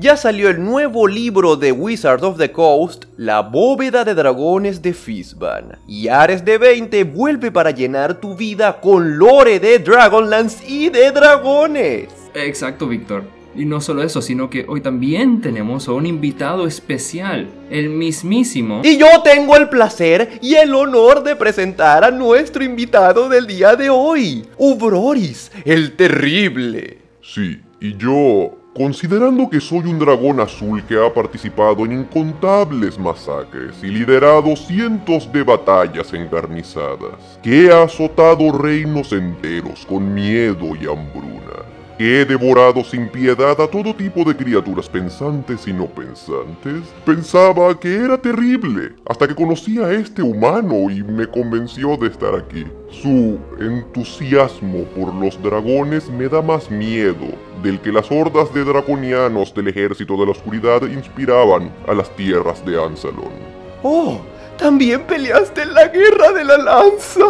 Ya salió el nuevo libro de Wizard of the Coast, La bóveda de dragones de Fizban. Y Ares de 20 vuelve para llenar tu vida con lore de Dragonlance y de dragones. Exacto, Víctor. Y no solo eso, sino que hoy también tenemos a un invitado especial, el mismísimo. Y yo tengo el placer y el honor de presentar a nuestro invitado del día de hoy, Ubroris, el terrible. Sí, y yo, considerando que soy un dragón azul que ha participado en incontables masacres y liderado cientos de batallas encarnizadas, que ha azotado reinos enteros con miedo y hambruna, que he devorado sin piedad a todo tipo de criaturas pensantes y no pensantes, pensaba que era terrible, hasta que conocí a este humano y me convenció de estar aquí. Su entusiasmo por los dragones me da más miedo del que las hordas de draconianos del ejército de la oscuridad inspiraban a las tierras de Ansalon. Oh, ¿también peleaste en la guerra de la lanza?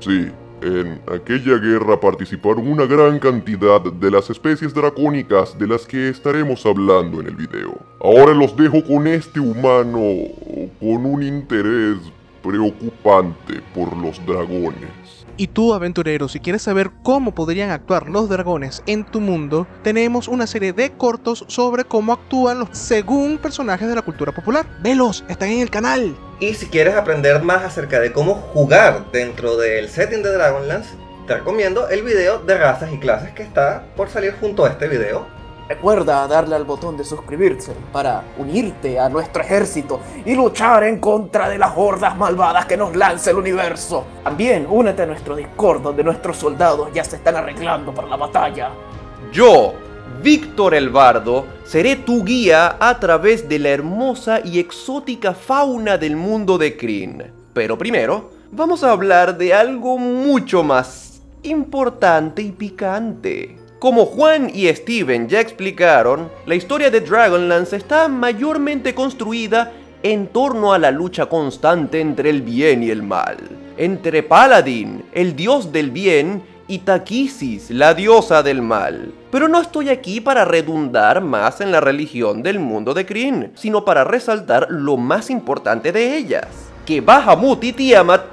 Sí, en aquella guerra participaron una gran cantidad de las especies dracónicas de las que estaremos hablando en el video. Ahora los dejo con este humano con un interés preocupante por los dragones. Y tú, aventurero, si quieres saber cómo podrían actuar los dragones en tu mundo, tenemos una serie de cortos sobre cómo actúan los según personajes de la cultura popular. Velos, están en el canal. Y si quieres aprender más acerca de cómo jugar dentro del setting de Dragonlance, te recomiendo el video de razas y clases que está por salir junto a este video. Recuerda darle al botón de suscribirse para unirte a nuestro ejército y luchar en contra de las hordas malvadas que nos lanza el universo. También únete a nuestro Discord donde nuestros soldados ya se están arreglando para la batalla. Yo, Víctor el Bardo, seré tu guía a través de la hermosa y exótica fauna del mundo de Kryn. Pero primero, vamos a hablar de algo mucho más importante y picante. Como Juan y Steven ya explicaron, la historia de Dragonlance está mayormente construida en torno a la lucha constante entre el bien y el mal, entre Paladin, el dios del bien, y Takisis, la diosa del mal. Pero no estoy aquí para redundar más en la religión del mundo de Kryn, sino para resaltar lo más importante de ellas, que Bahamut y Tiamat,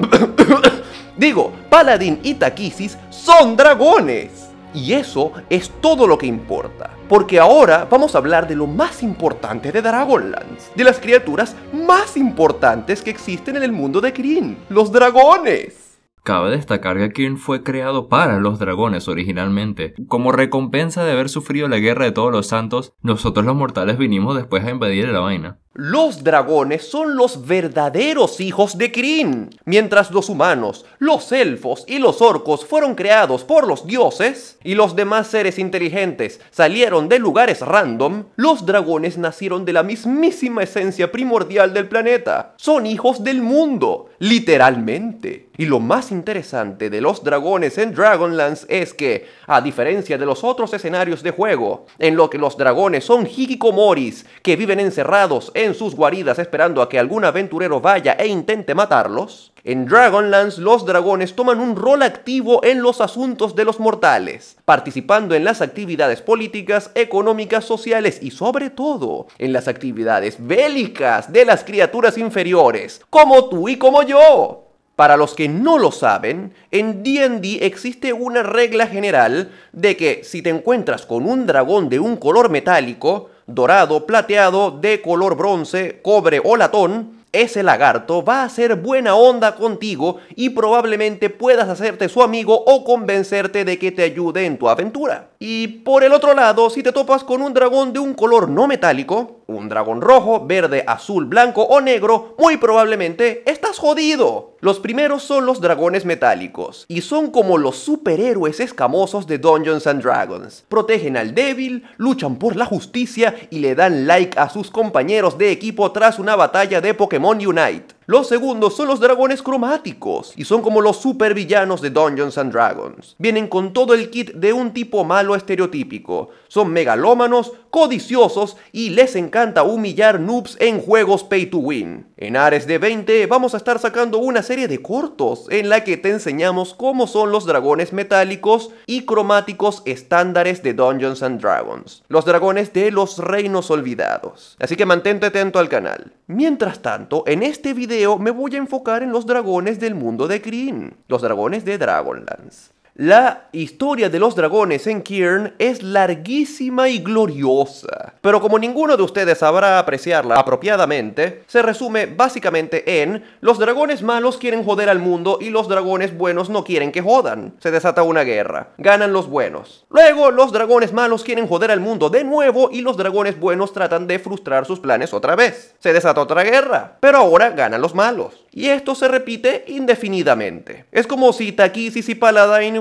digo, Paladin y Takisis son dragones. Y eso es todo lo que importa. Porque ahora vamos a hablar de lo más importante de Dragonlance. De las criaturas más importantes que existen en el mundo de Kryn. Los dragones. Cabe destacar que Kirn fue creado para los dragones originalmente. Como recompensa de haber sufrido la guerra de todos los santos, nosotros los mortales vinimos después a invadir la vaina. Los dragones son los verdaderos hijos de Kryn, mientras los humanos, los elfos y los orcos fueron creados por los dioses y los demás seres inteligentes salieron de lugares random, los dragones nacieron de la mismísima esencia primordial del planeta. Son hijos del mundo, literalmente. Y lo más interesante de los dragones en Dragonlance es que, a diferencia de los otros escenarios de juego, en lo que los dragones son hikikomoris que viven encerrados en sus guaridas esperando a que algún aventurero vaya e intente matarlos, en Dragonlance los dragones toman un rol activo en los asuntos de los mortales, participando en las actividades políticas, económicas, sociales y sobre todo en las actividades bélicas de las criaturas inferiores, como tú y como yo. Para los que no lo saben, en DD existe una regla general de que si te encuentras con un dragón de un color metálico, dorado, plateado, de color bronce, cobre o latón, ese lagarto va a ser buena onda contigo y probablemente puedas hacerte su amigo o convencerte de que te ayude en tu aventura. Y por el otro lado, si te topas con un dragón de un color no metálico, un dragón rojo, verde, azul, blanco o negro, muy probablemente estás jodido. Los primeros son los dragones metálicos, y son como los superhéroes escamosos de Dungeons and Dragons. Protegen al débil, luchan por la justicia y le dan like a sus compañeros de equipo tras una batalla de Pokémon Unite. Los segundos son los dragones cromáticos y son como los supervillanos de Dungeons and Dragons. Vienen con todo el kit de un tipo malo estereotípico. Son megalómanos, codiciosos y les encanta humillar noobs en juegos pay to win. En Ares de 20 vamos a estar sacando una serie de cortos en la que te enseñamos cómo son los dragones metálicos y cromáticos estándares de Dungeons and Dragons. Los dragones de los reinos olvidados. Así que mantente atento al canal. Mientras tanto, en este video me voy a enfocar en los dragones del mundo de Kryn, los dragones de Dragonlance. La historia de los dragones en Kiern es larguísima y gloriosa, pero como ninguno de ustedes sabrá apreciarla apropiadamente, se resume básicamente en los dragones malos quieren joder al mundo y los dragones buenos no quieren que jodan. Se desata una guerra, ganan los buenos. Luego los dragones malos quieren joder al mundo de nuevo y los dragones buenos tratan de frustrar sus planes otra vez. Se desata otra guerra, pero ahora ganan los malos. Y esto se repite indefinidamente. Es como si Takisis y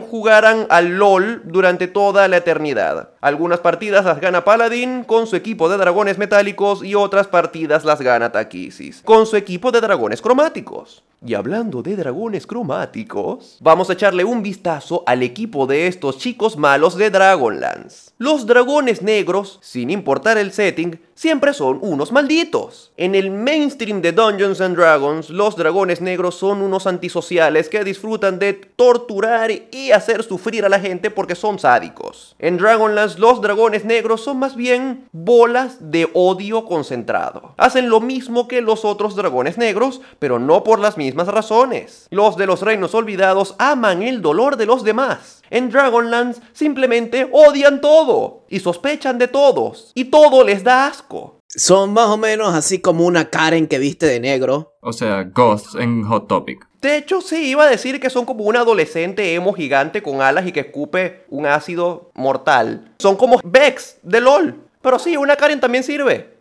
Paladin jugaran al LOL durante toda la eternidad. Algunas partidas las gana Paladin con su equipo de dragones metálicos y otras partidas las gana Takisis con su equipo de dragones cromáticos. Y hablando de dragones cromáticos, vamos a echarle un vistazo al equipo de estos chicos malos de Dragonlance. Los dragones negros, sin importar el setting, siempre son unos malditos. En el mainstream de Dungeons and Dragons, los dragones negros son unos antisociales que disfrutan de torturar y hacer sufrir a la gente porque son sádicos. En Dragonlance, los dragones negros son más bien bolas de odio concentrado. Hacen lo mismo que los otros dragones negros, pero no por las mismas razones. Los de los reinos olvidados aman el dolor de los demás. En Dragonlance simplemente odian todo y sospechan de todos y todo les da asco. Son más o menos así como una Karen que viste de negro. O sea, Ghosts en Hot Topic. De hecho, sí, iba a decir que son como un adolescente emo gigante con alas y que escupe un ácido mortal. Son como Vex de LOL. Pero sí, una Karen también sirve.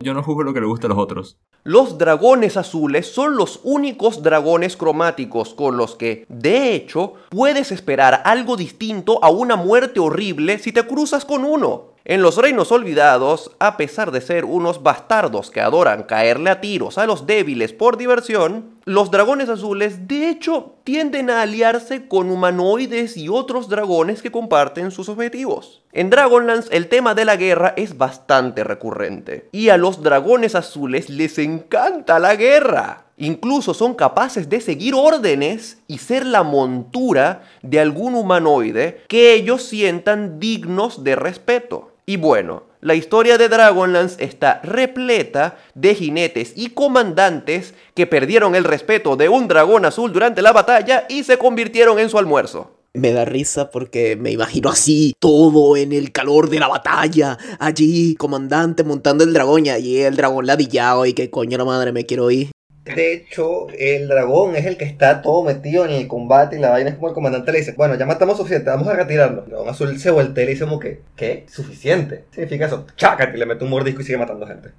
Yo no juzgo lo que le gusta a los otros. Los dragones azules son los únicos dragones cromáticos con los que, de hecho, puedes esperar algo distinto a una muerte horrible si te cruzas con uno. En los reinos olvidados, a pesar de ser unos bastardos que adoran caerle a tiros a los débiles por diversión, los dragones azules de hecho tienden a aliarse con humanoides y otros dragones que comparten sus objetivos. En Dragonlance el tema de la guerra es bastante recurrente y a los dragones azules les encanta la guerra. Incluso son capaces de seguir órdenes y ser la montura de algún humanoide que ellos sientan dignos de respeto. Y bueno, la historia de Dragonlance está repleta de jinetes y comandantes que perdieron el respeto de un dragón azul durante la batalla y se convirtieron en su almuerzo. Me da risa porque me imagino así, todo en el calor de la batalla, allí, comandante montando el dragón y allí el dragón ladillado y que coño la madre me quiero ir. De hecho, el dragón es el que está todo metido en el combate y la vaina es como el comandante le dice, bueno, ya matamos suficiente, vamos a retirarnos. El dragón azul se voltea y le dice como que, ¿qué? ¿Suficiente? Significa eso, chácate, y le mete un mordisco y sigue matando gente.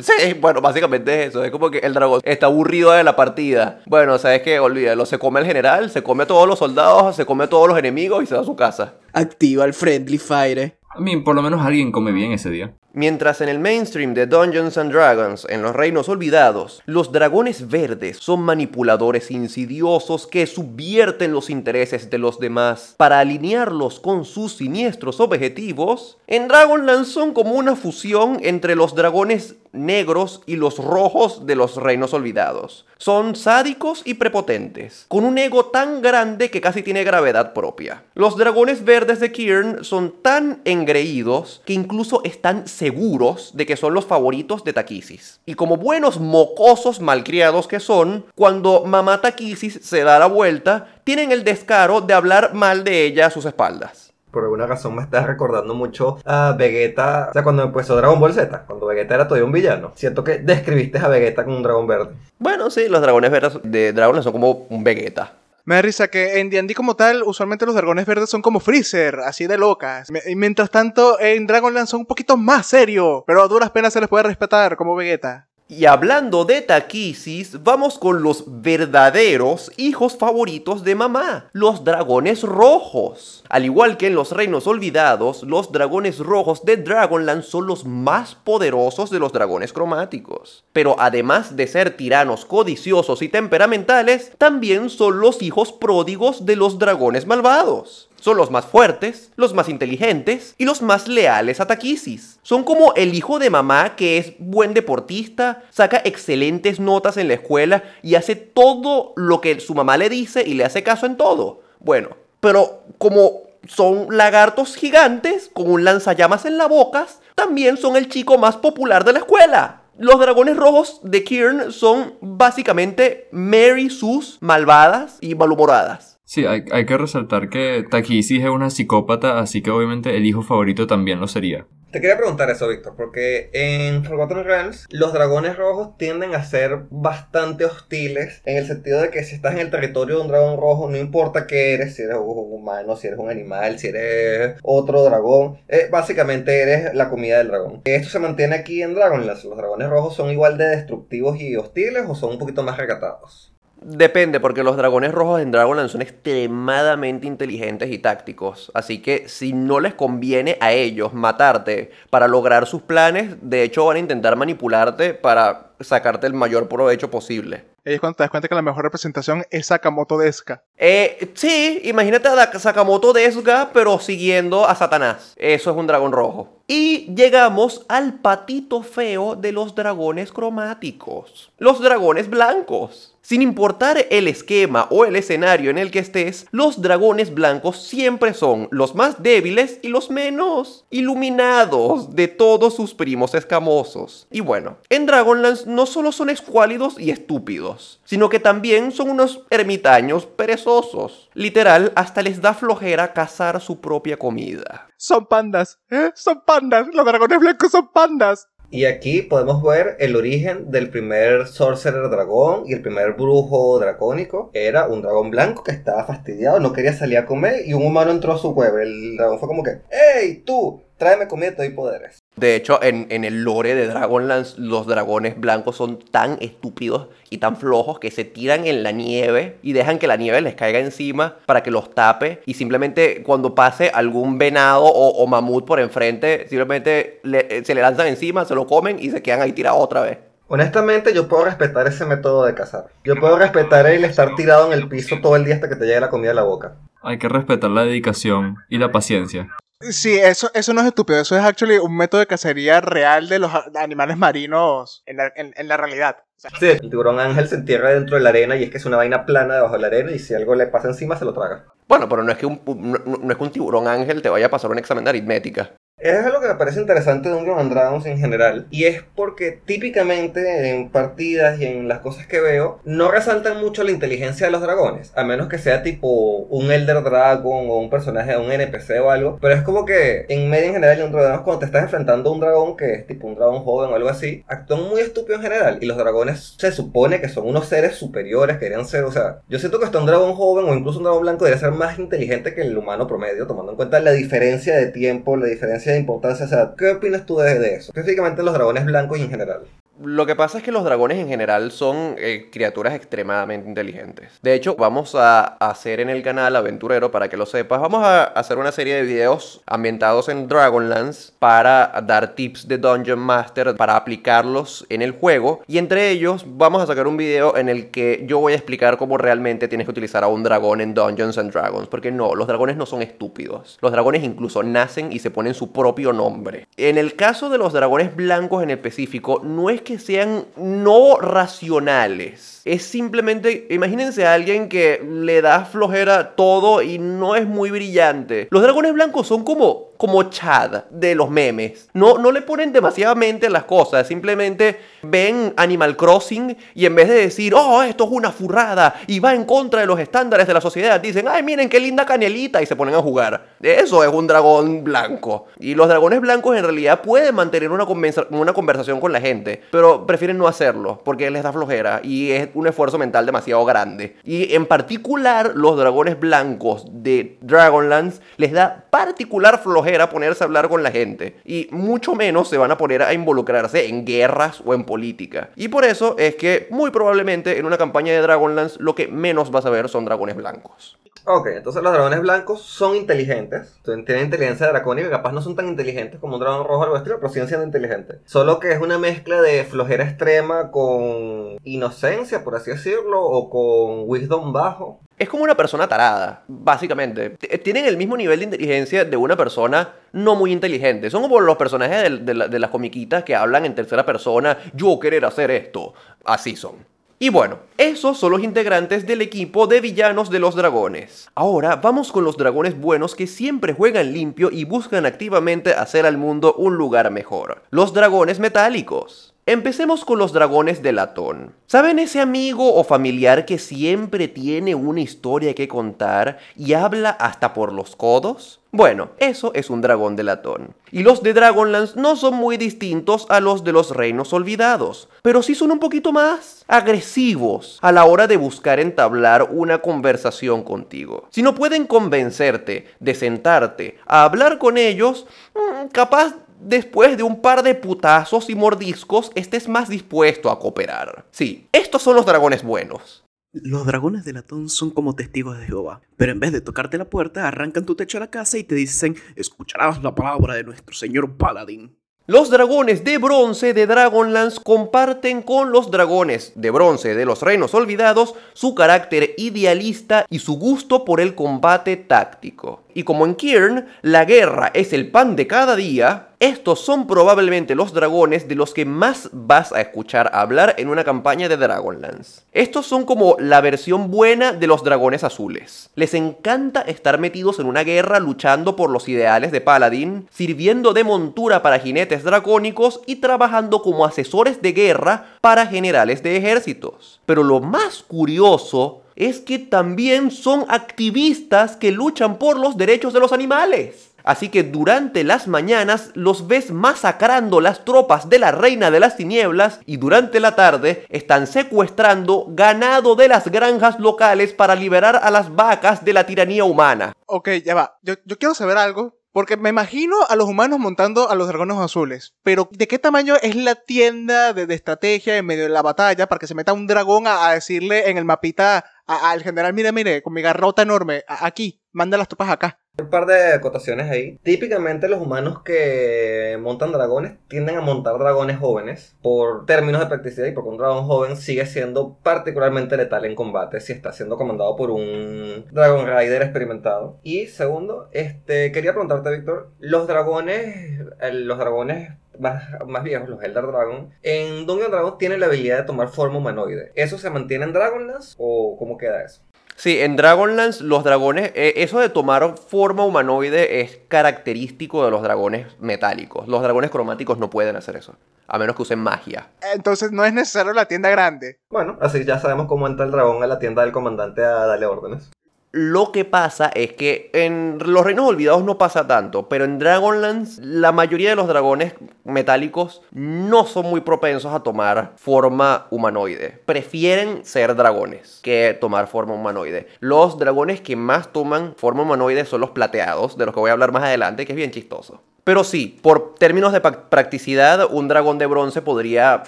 Sí, bueno, básicamente es eso. Es como que el dragón está aburrido de la partida. Bueno, ¿sabes qué? Olvídalo. Se come el general, se come a todos los soldados, se come a todos los enemigos y se va a su casa. Activa el Friendly Fire. A mí, por lo menos alguien come bien ese día. Mientras en el mainstream de Dungeons and Dragons, en los reinos olvidados, los dragones verdes son manipuladores insidiosos que subvierten los intereses de los demás para alinearlos con sus siniestros objetivos, en Dragonlance son como una fusión entre los dragones negros y los rojos de los reinos olvidados. Son sádicos y prepotentes, con un ego tan grande que casi tiene gravedad propia. Los dragones verdes de Kiern son tan engreídos que incluso están seguros de que son los favoritos de Takisis. Y como buenos mocosos malcriados que son, cuando mamá Takisis se da la vuelta, tienen el descaro de hablar mal de ella a sus espaldas por alguna razón me está recordando mucho a Vegeta. O sea, cuando empezó Dragon Ball Z, cuando Vegeta era todavía un villano. Siento que describiste a Vegeta como un dragón verde. Bueno, sí, los dragones verdes de Dragon son como un Vegeta. Me da risa que en D&D como tal, usualmente los dragones verdes son como Freezer, así de locas. Y mientras tanto, en Dragonlance son un poquito más serios, pero a duras penas se les puede respetar como Vegeta. Y hablando de taquisis, vamos con los verdaderos hijos favoritos de mamá, los dragones rojos. Al igual que en los reinos olvidados, los dragones rojos de Dragonland son los más poderosos de los dragones cromáticos. Pero además de ser tiranos codiciosos y temperamentales, también son los hijos pródigos de los dragones malvados. Son los más fuertes, los más inteligentes y los más leales a Takisis. Son como el hijo de mamá que es buen deportista, saca excelentes notas en la escuela y hace todo lo que su mamá le dice y le hace caso en todo. Bueno, pero como son lagartos gigantes con un lanzallamas en la boca, también son el chico más popular de la escuela. Los dragones rojos de Kirn son básicamente Mary Sus malvadas y malhumoradas. Sí, hay, hay que resaltar que Takisis es una psicópata, así que obviamente el hijo favorito también lo sería. Te quería preguntar eso, Víctor, porque en Forgotten Realms los dragones rojos tienden a ser bastante hostiles en el sentido de que si estás en el territorio de un dragón rojo, no importa qué eres, si eres un humano, si eres un animal, si eres otro dragón, eh, básicamente eres la comida del dragón. Esto se mantiene aquí en Dragonlance. ¿Los dragones rojos son igual de destructivos y hostiles o son un poquito más recatados? Depende, porque los dragones rojos en Dragonland son extremadamente inteligentes y tácticos. Así que si no les conviene a ellos matarte para lograr sus planes, de hecho van a intentar manipularte para sacarte el mayor provecho posible. Ahí es cuando te das cuenta que la mejor representación es Sakamoto Deska. Eh, sí, imagínate a Sakamoto Desuga, pero siguiendo a Satanás. Eso es un dragón rojo. Y llegamos al patito feo de los dragones cromáticos. Los dragones blancos. Sin importar el esquema o el escenario en el que estés, los dragones blancos siempre son los más débiles y los menos iluminados de todos sus primos escamosos. Y bueno, en Dragonlance no solo son escuálidos y estúpidos, sino que también son unos ermitaños perezosos. Literal, hasta les da flojera cazar su propia comida. Son pandas, ¿eh? Son pandas. Los dragones blancos son pandas. Y aquí podemos ver el origen del primer Sorcerer dragón y el primer brujo dracónico. Era un dragón blanco que estaba fastidiado, no quería salir a comer y un humano entró a su cueva. El dragón fue como que, ¡Ey, tú! Tráeme comida y poderes. De hecho, en, en el lore de Dragonlance, los dragones blancos son tan estúpidos y tan flojos que se tiran en la nieve y dejan que la nieve les caiga encima para que los tape. Y simplemente cuando pase algún venado o, o mamut por enfrente, simplemente le- eh, se le lanzan encima, se lo comen y se quedan ahí tirados otra vez. Honestamente, yo puedo respetar ese método de cazar. Yo puedo respetar el estar tirado en el piso todo el día hasta que te llegue la comida a la boca. Hay que respetar la dedicación y la paciencia. Sí, eso, eso no es estúpido. Eso es actually un método de cacería real de los animales marinos en la, en- en la realidad. O sea, Sí, el tiburón ángel se entierra dentro de la arena y es que es una vaina plana debajo de la arena y si algo le pasa encima se lo traga. Bueno, pero no es que un, no, no es que un tiburón ángel te vaya a pasar un examen de aritmética. Es algo que me parece interesante de Dungeons and Dragons en general. Y es porque típicamente en partidas y en las cosas que veo, no resaltan mucho la inteligencia de los dragones. A menos que sea tipo un Elder Dragon o un personaje, un NPC o algo. Pero es como que en medio en general, en Dragons, cuando te estás enfrentando a un dragón que es tipo un dragón joven o algo así, actúan muy estúpido en general. Y los dragones se supone que son unos seres superiores, que deberían ser, o sea, yo siento que hasta un dragón joven o incluso un dragón blanco debería ser más inteligente que el humano promedio, tomando en cuenta la diferencia de tiempo, la diferencia de importancia. Sea, ¿qué opinas tú de, de eso? Específicamente los dragones blancos y en general. Lo que pasa es que los dragones en general son eh, criaturas extremadamente inteligentes. De hecho, vamos a hacer en el canal Aventurero, para que lo sepas, vamos a hacer una serie de videos ambientados en Dragonlance para dar tips de Dungeon Master, para aplicarlos en el juego. Y entre ellos vamos a sacar un video en el que yo voy a explicar cómo realmente tienes que utilizar a un dragón en Dungeons and Dragons. Porque no, los dragones no son estúpidos. Los dragones incluso nacen y se ponen su propio nombre. En el caso de los dragones blancos en específico, no es que sean no racionales. Es simplemente, imagínense a alguien que le da flojera todo y no es muy brillante. Los dragones blancos son como, como Chad de los memes. No, no le ponen demasiada mente a las cosas, simplemente ven Animal Crossing y en vez de decir, oh, esto es una furrada y va en contra de los estándares de la sociedad, dicen, ay, miren qué linda canelita y se ponen a jugar. Eso es un dragón blanco. Y los dragones blancos en realidad pueden mantener una, una conversación con la gente, pero prefieren no hacerlo porque les da flojera y es un esfuerzo mental demasiado grande. Y en particular, los dragones blancos de Dragonlance les da particular flojera ponerse a hablar con la gente. Y mucho menos se van a poner a involucrarse en guerras o en política. Y por eso es que muy probablemente en una campaña de Dragonlance lo que menos vas a ver son dragones blancos. Ok, entonces los dragones blancos son inteligentes. Tienen inteligencia dracónica, capaz no son tan inteligentes como un dragón rojo o algo estilo, pero siguen siendo inteligentes. Solo que es una mezcla de flojera extrema con inocencia, por así decirlo, o con wisdom bajo. Es como una persona tarada, básicamente. T- Tienen el mismo nivel de inteligencia de una persona no muy inteligente. Son como los personajes de, de la- de las comiquitas que hablan en tercera persona, yo querer hacer esto. Así son. Y bueno, esos son los integrantes del equipo de villanos de los dragones. Ahora vamos con los dragones buenos que siempre juegan limpio y buscan activamente hacer al mundo un lugar mejor. Los dragones metálicos. Empecemos con los dragones de latón. ¿Saben ese amigo o familiar que siempre tiene una historia que contar y habla hasta por los codos? Bueno, eso es un dragón de latón. Y los de Dragonlance no son muy distintos a los de los reinos olvidados, pero sí son un poquito más agresivos a la hora de buscar entablar una conversación contigo. Si no pueden convencerte de sentarte a hablar con ellos, mm, capaz después de un par de putazos y mordiscos estés más dispuesto a cooperar. Sí, estos son los dragones buenos. Los dragones de latón son como testigos de Jehová, pero en vez de tocarte la puerta, arrancan tu techo a la casa y te dicen, escucharás la palabra de nuestro señor Paladín. Los dragones de bronce de Dragonlance comparten con los dragones de bronce de los reinos olvidados su carácter idealista y su gusto por el combate táctico. Y como en Kirn, la guerra es el pan de cada día, estos son probablemente los dragones de los que más vas a escuchar hablar en una campaña de Dragonlance. Estos son como la versión buena de los dragones azules. Les encanta estar metidos en una guerra luchando por los ideales de Paladin, sirviendo de montura para jinetes dracónicos y trabajando como asesores de guerra para generales de ejércitos. Pero lo más curioso es que también son activistas que luchan por los derechos de los animales. Así que durante las mañanas los ves masacrando las tropas de la Reina de las Tinieblas y durante la tarde están secuestrando ganado de las granjas locales para liberar a las vacas de la tiranía humana. Ok, ya va. Yo, quiero saber algo. Porque me imagino a los humanos montando a los dragones azules. Pero, ¿de qué tamaño es la tienda de, de estrategia en medio de la batalla para que se meta un dragón a, a decirle en el mapita al general, mire, mire, con mi garrota enorme, aquí, manda las tropas acá? Un par de acotaciones ahí. Típicamente los humanos que montan dragones tienden a montar dragones jóvenes por términos de practicidad y porque un dragón joven sigue siendo particularmente letal en combate si está siendo comandado por un Dragon Rider experimentado. Y segundo, este quería preguntarte, Víctor, los dragones, eh, los dragones más, más viejos, los Elder Dragon, en Dungeon Dragons tienen la habilidad de tomar forma humanoide. ¿Eso se mantiene en Dragonlance o cómo queda eso? Sí, en Dragonlance los dragones, eh, eso de tomar forma humanoide es característico de los dragones metálicos. Los dragones cromáticos no pueden hacer eso, a menos que usen magia. Entonces no es necesario la tienda grande. Bueno, así ya sabemos cómo entra el dragón a la tienda del comandante a darle órdenes. Lo que pasa es que en los reinos olvidados no pasa tanto, pero en Dragonlance la mayoría de los dragones metálicos no son muy propensos a tomar forma humanoide. Prefieren ser dragones que tomar forma humanoide. Los dragones que más toman forma humanoide son los plateados, de los que voy a hablar más adelante, que es bien chistoso. Pero sí, por términos de practicidad, un dragón de bronce podría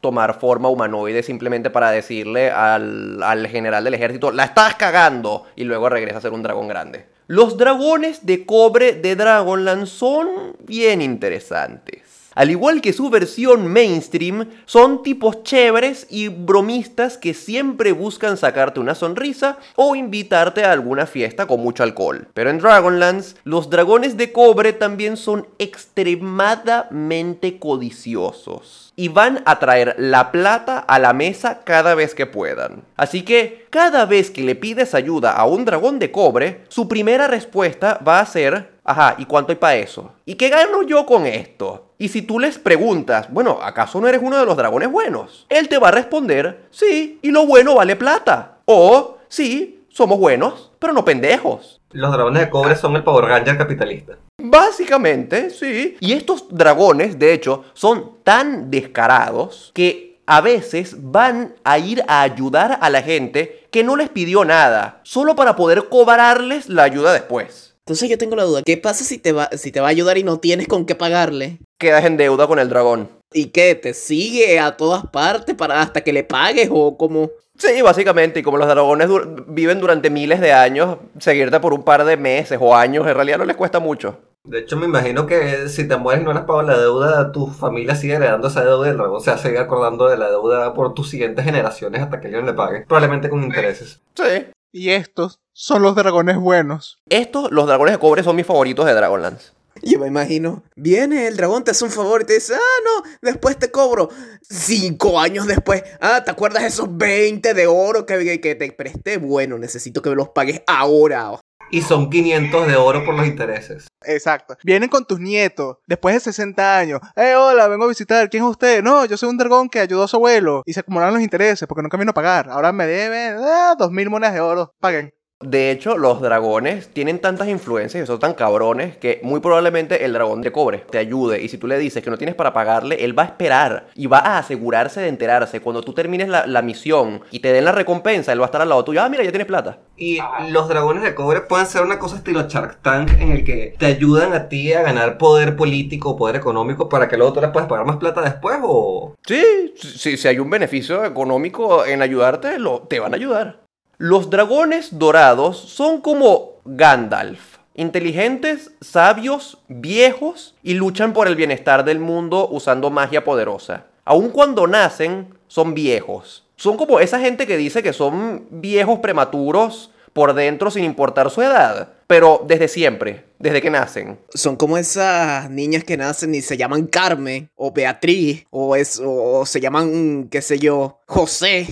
tomar forma humanoide simplemente para decirle al, al general del ejército, la estás cagando, y luego regresa a ser un dragón grande. Los dragones de cobre de Dragonlance son bien interesantes. Al igual que su versión mainstream, son tipos chéveres y bromistas que siempre buscan sacarte una sonrisa o invitarte a alguna fiesta con mucho alcohol. Pero en Dragonlance, los dragones de cobre también son extremadamente codiciosos y van a traer la plata a la mesa cada vez que puedan. Así que cada vez que le pides ayuda a un dragón de cobre, su primera respuesta va a ser, ajá, ¿y cuánto hay para eso? ¿Y qué gano yo con esto? Y si tú les preguntas, bueno, ¿acaso no eres uno de los dragones buenos? Él te va a responder, sí, y lo bueno vale plata. O, sí, somos buenos, pero no pendejos. Los dragones de cobre son el Power Ranger capitalista. Básicamente, sí. Y estos dragones, de hecho, son tan descarados que a veces van a ir a ayudar a la gente que no les pidió nada, solo para poder cobrarles la ayuda después. Entonces yo tengo la duda, ¿qué pasa si te va, si te va a ayudar y no tienes con qué pagarle? Quedas en deuda con el dragón. ¿Y qué? ¿Te sigue a todas partes para hasta que le pagues o como... Sí, básicamente, y como los dragones viven durante miles de años, seguirte por un par de meses o años en realidad no les cuesta mucho. De hecho, me imagino que si te mueres y no le has pagado la deuda, tu familia sigue heredando esa deuda y el dragón se va a seguir acordando de la deuda por tus siguientes generaciones hasta que alguien le pague. Probablemente con intereses. Sí. Y estos son los dragones buenos. Estos, los dragones de cobre, son mis favoritos de Dragonlance. Yo me imagino, viene el dragón, te hace un favor y te dice, ah, no, después te cobro. Cinco años después, ah, ¿te acuerdas de esos 20 de oro que, que- que te presté? Bueno, necesito que me los pagues ahora. Y son 500 de oro por los intereses. Exacto. Vienen con tus nietos, después de 60 años. Eh, hola, vengo a visitar. ¿Quién es usted? No, yo soy un dragón que ayudó a su abuelo. Y se acumularon los intereses porque nunca vino a pagar. Ahora me deben ah, dos mil monedas de oro. Paguen. De hecho, los dragones tienen tantas influencias y son tan cabrones que muy probablemente el dragón de cobre te ayude. Y si tú le dices que no tienes para pagarle, él va a esperar y va a asegurarse de enterarse. Cuando tú termines la, la misión y te den la recompensa, él va a estar al lado tuyo. Ah, mira, ya tienes plata. Y los dragones de cobre pueden ser una cosa estilo Shark Tank en el que te ayudan a ti a ganar poder político o poder económico para que luego tú les puedas pagar más plata después o... Sí, si, si hay un beneficio económico en ayudarte, lo, te van a ayudar. Los dragones dorados son como Gandalf. Inteligentes, sabios, viejos y luchan por el bienestar del mundo usando magia poderosa. Aun cuando nacen, son viejos. Son como esa gente que dice que son viejos prematuros por dentro sin importar su edad. Pero desde siempre, desde que nacen. Son como esas niñas que nacen y se llaman Carmen, o Beatriz, o, es, o se llaman, qué sé yo, José.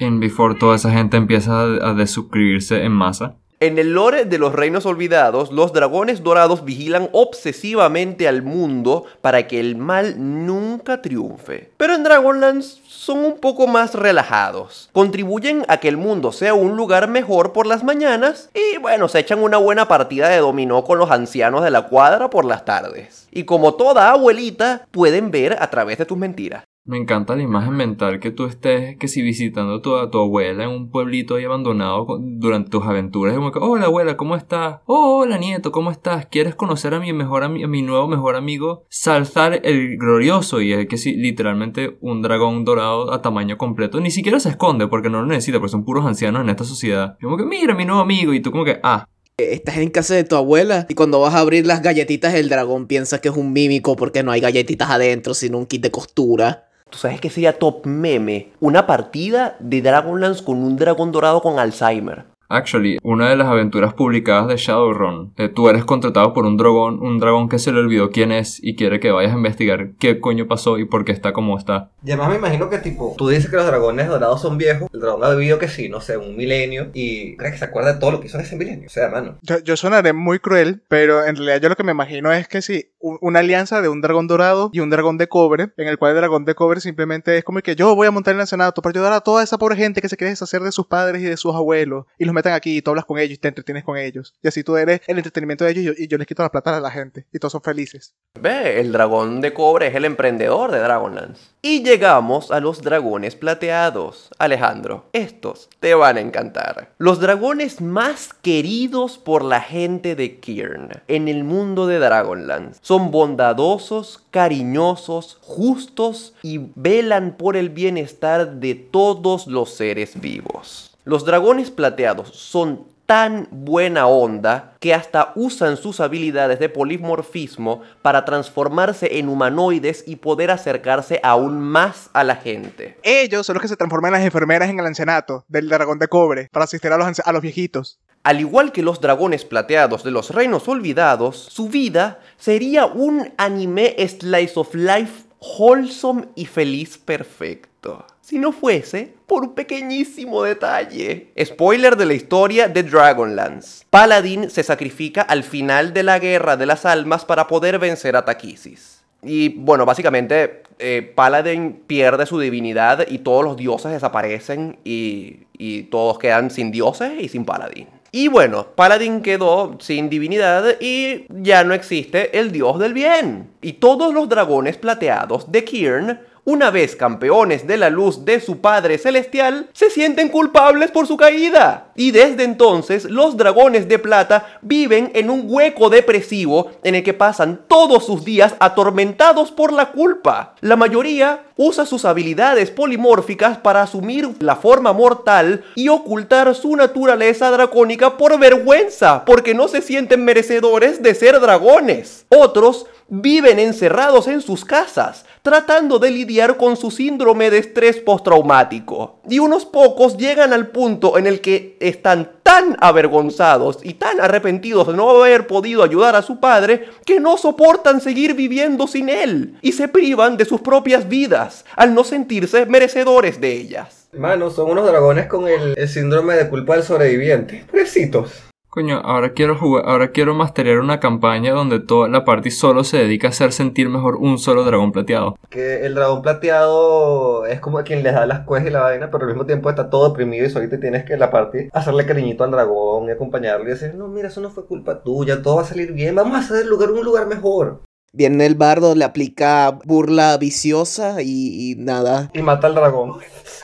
En Before toda esa gente empieza a desuscribirse en masa. En el lore de los reinos olvidados, los dragones dorados vigilan obsesivamente al mundo para que el mal nunca triunfe. Pero en Dragonlance son un poco más relajados. Contribuyen a que el mundo sea un lugar mejor por las mañanas y bueno, se echan una buena partida de dominó con los ancianos de la cuadra por las tardes. Y como toda abuelita, pueden ver a través de tus mentiras. Me encanta la imagen mental que tú estés, que si visitando a tu, a tu abuela en un pueblito ahí abandonado durante tus aventuras, como que, hola abuela, ¿cómo estás? Oh, hola nieto, ¿cómo estás? ¿Quieres conocer a mi mejor a mi nuevo mejor amigo? Salzar el glorioso y el que sí, literalmente un dragón dorado a tamaño completo. Ni siquiera se esconde porque no lo necesita, porque son puros ancianos en esta sociedad. Y como que, mira, mi nuevo amigo, y tú como que, ah, Estás en casa de tu abuela y cuando vas a abrir las galletitas el dragón piensa que es un mímico porque no hay galletitas adentro sino un kit de costura. ¿Tú sabes qué sería top meme? Una partida de Dragonlance con un dragón dorado con Alzheimer. Actually, una de las aventuras publicadas de Shadowrun, eh, tú eres contratado por un dragón, un dragón que se le olvidó quién es y quiere que vayas a investigar qué coño pasó y por qué está como está. Y además me imagino que tipo, tú dices que los dragones dorados son viejos, el dragón ha vivido que sí, no sé, un milenio, y crees que se acuerda de todo lo que hizo en ese milenio. O sea, mano. Yo, yo sonaré muy cruel, pero en realidad yo lo que me imagino es que sí, un- una alianza de un dragón dorado y un dragón de cobre, en el cual el dragón de cobre simplemente es como que yo voy a montar en el Senato para ayudar a toda esa pobre gente que se quiere deshacer de sus padres y de sus abuelos, y los meten aquí y tú hablas con ellos y te entretienes con ellos. Y así tú eres el entretenimiento de ellos y yo, les quito la plata a la gente, y todos son felices. Ve, el dragón de cobre es el emprendedor de Dragonlance. Y llegamos a los dragones plateados. Alejandro, estos te van a encantar. Los dragones más queridos por la gente de Kirn en el mundo de Dragonlance. Son bondadosos, cariñosos, justos y velan por el bienestar de todos los seres vivos. Los dragones plateados son tan buena onda que hasta usan sus habilidades de polimorfismo para transformarse en humanoides y poder acercarse aún más a la gente. Ellos son los que se transforman en las enfermeras en el ancianato del dragón de cobre para asistir a los, a los viejitos. Al igual que los dragones plateados de los reinos olvidados, su vida sería un anime slice of life wholesome y feliz perfecto. Si no fuese por un pequeñísimo detalle. Spoiler de la historia de Dragonlance. Paladin se sacrifica al final de la Guerra de las Almas para poder vencer a Takisis. Y bueno, básicamente eh, Paladin pierde su divinidad y todos los dioses desaparecen y, y todos quedan sin dioses y sin Paladin. Y bueno, Paladin quedó sin divinidad y ya no existe el dios del bien. Y todos los dragones plateados de Kirn una vez campeones de la luz de su Padre Celestial, se sienten culpables por su caída. Y desde entonces los dragones de plata viven en un hueco depresivo en el que pasan todos sus días atormentados por la culpa. La mayoría usa sus habilidades polimórficas para asumir la forma mortal y ocultar su naturaleza dracónica por vergüenza, porque no se sienten merecedores de ser dragones. Otros viven encerrados en sus casas, tratando de lidiar con su síndrome de estrés postraumático. Y unos pocos llegan al punto en el que están tan avergonzados y tan arrepentidos de no haber podido ayudar a su padre que no soportan seguir viviendo sin él y se privan de sus propias vidas al no sentirse merecedores de ellas. Mano, son unos dragones con el, el síndrome de culpa del sobreviviente. Pobrecitos. Coño, ahora quiero jugar, ahora quiero masterear una campaña donde toda la party solo se dedica a hacer sentir mejor un solo dragón plateado. Que el dragón plateado es como quien les da las cuestas y la vaina, pero al mismo tiempo está todo deprimido y solito tienes que la party hacerle cariñito al dragón y acompañarlo y decir, no, mira, eso no fue culpa tuya, todo va a salir bien, vamos a hacer el lugar un lugar mejor. Viene el bardo, le aplica burla viciosa y, y nada. Y mata al dragón.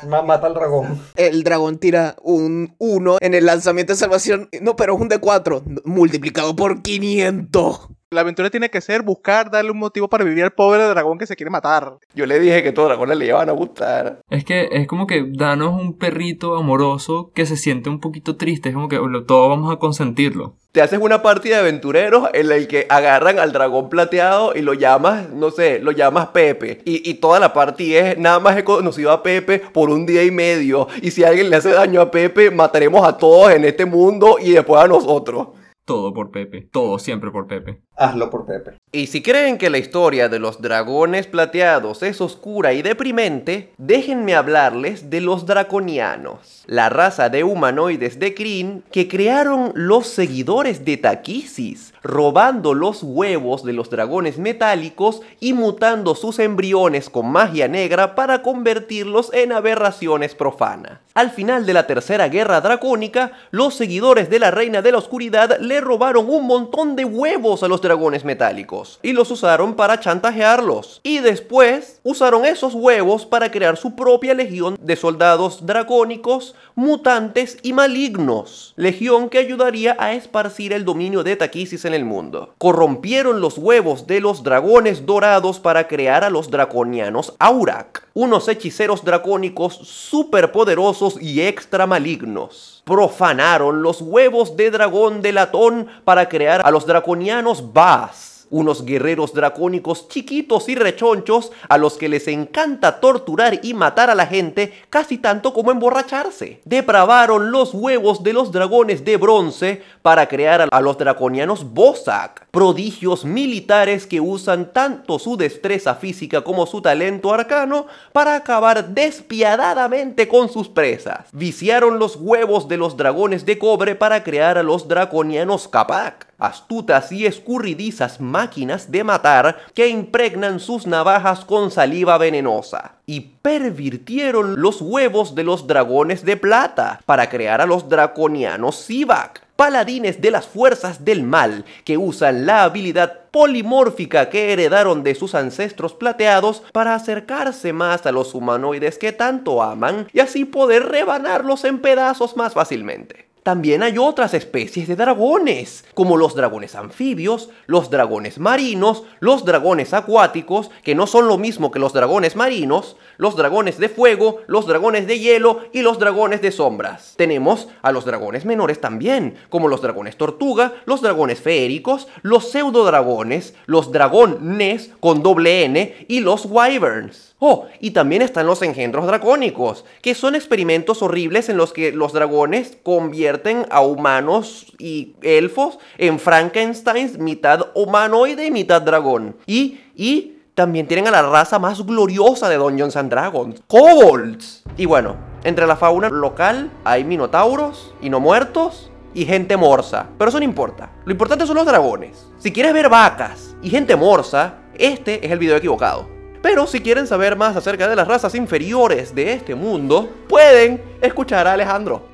Ma- mata al dragón. El dragón tira un 1 en el lanzamiento de salvación. No, pero es un D4 multiplicado por 500. La aventura tiene que ser buscar darle un motivo para vivir al pobre dragón que se quiere matar. Yo le dije que todos los dragones le iban a gustar. Es que es como que danos un perrito amoroso que se siente un poquito triste, es como que lo- todo vamos a consentirlo. Te haces una partida de aventureros en la que agarran al dragón plateado y lo llamas, no sé, lo llamas Pepe. Y, y toda la partida es, nada más he conocido a Pepe por un día y medio. Y si alguien le hace daño a Pepe, mataremos a todos en este mundo y después a nosotros. Todo por Pepe, todo siempre por Pepe. Hazlo por Pepe. Y si creen que la historia de los dragones plateados es oscura y deprimente, déjenme hablarles de los draconianos, la raza de humanoides de Kryn que crearon los seguidores de Takisis, robando los huevos de los dragones metálicos y mutando sus embriones con magia negra para convertirlos en aberraciones profanas. Al final de la tercera guerra dracónica, los seguidores de la reina de la oscuridad le robaron un montón de huevos a los dragones metálicos y los usaron para chantajearlos. Y después usaron esos huevos para crear su propia legión de soldados dracónicos, mutantes y malignos. Legión que ayudaría a esparcir el dominio de Takisis en el mundo. Corrompieron los huevos de los dragones dorados para crear a los draconianos Aurak, unos hechiceros dracónicos superpoderosos y extra malignos. Profanaron los huevos de dragón de latón para crear a los draconianos Baas unos guerreros dracónicos chiquitos y rechonchos a los que les encanta torturar y matar a la gente casi tanto como emborracharse. Depravaron los huevos de los dragones de bronce para crear a los draconianos Bozak, prodigios militares que usan tanto su destreza física como su talento arcano para acabar despiadadamente con sus presas. Viciaron los huevos de los dragones de cobre para crear a los draconianos Kapak astutas y escurridizas máquinas de matar que impregnan sus navajas con saliva venenosa. Y pervirtieron los huevos de los dragones de plata para crear a los draconianos Sivak, paladines de las fuerzas del mal que usan la habilidad polimórfica que heredaron de sus ancestros plateados para acercarse más a los humanoides que tanto aman y así poder rebanarlos en pedazos más fácilmente. También hay otras especies de dragones, como los dragones anfibios, los dragones marinos, los dragones acuáticos, que no son lo mismo que los dragones marinos, los dragones de fuego, los dragones de hielo y los dragones de sombras. Tenemos a los dragones menores también, como los dragones tortuga, los dragones feéricos, los pseudodragones, los dragones con doble N y los wyverns. Oh, y también están los engendros dracónicos, que son experimentos horribles en los que los dragones convierten a humanos y elfos en Frankensteins mitad humanoide y mitad dragón. Y, y también tienen a la raza más gloriosa de Dungeons and Dragons, kobolds. Y bueno, entre la fauna local hay minotauros y no muertos y gente morsa, pero eso no importa. Lo importante son los dragones. Si quieres ver vacas y gente morsa, este es el video equivocado. Pero si quieren saber más acerca de las razas inferiores de este mundo, pueden escuchar a Alejandro.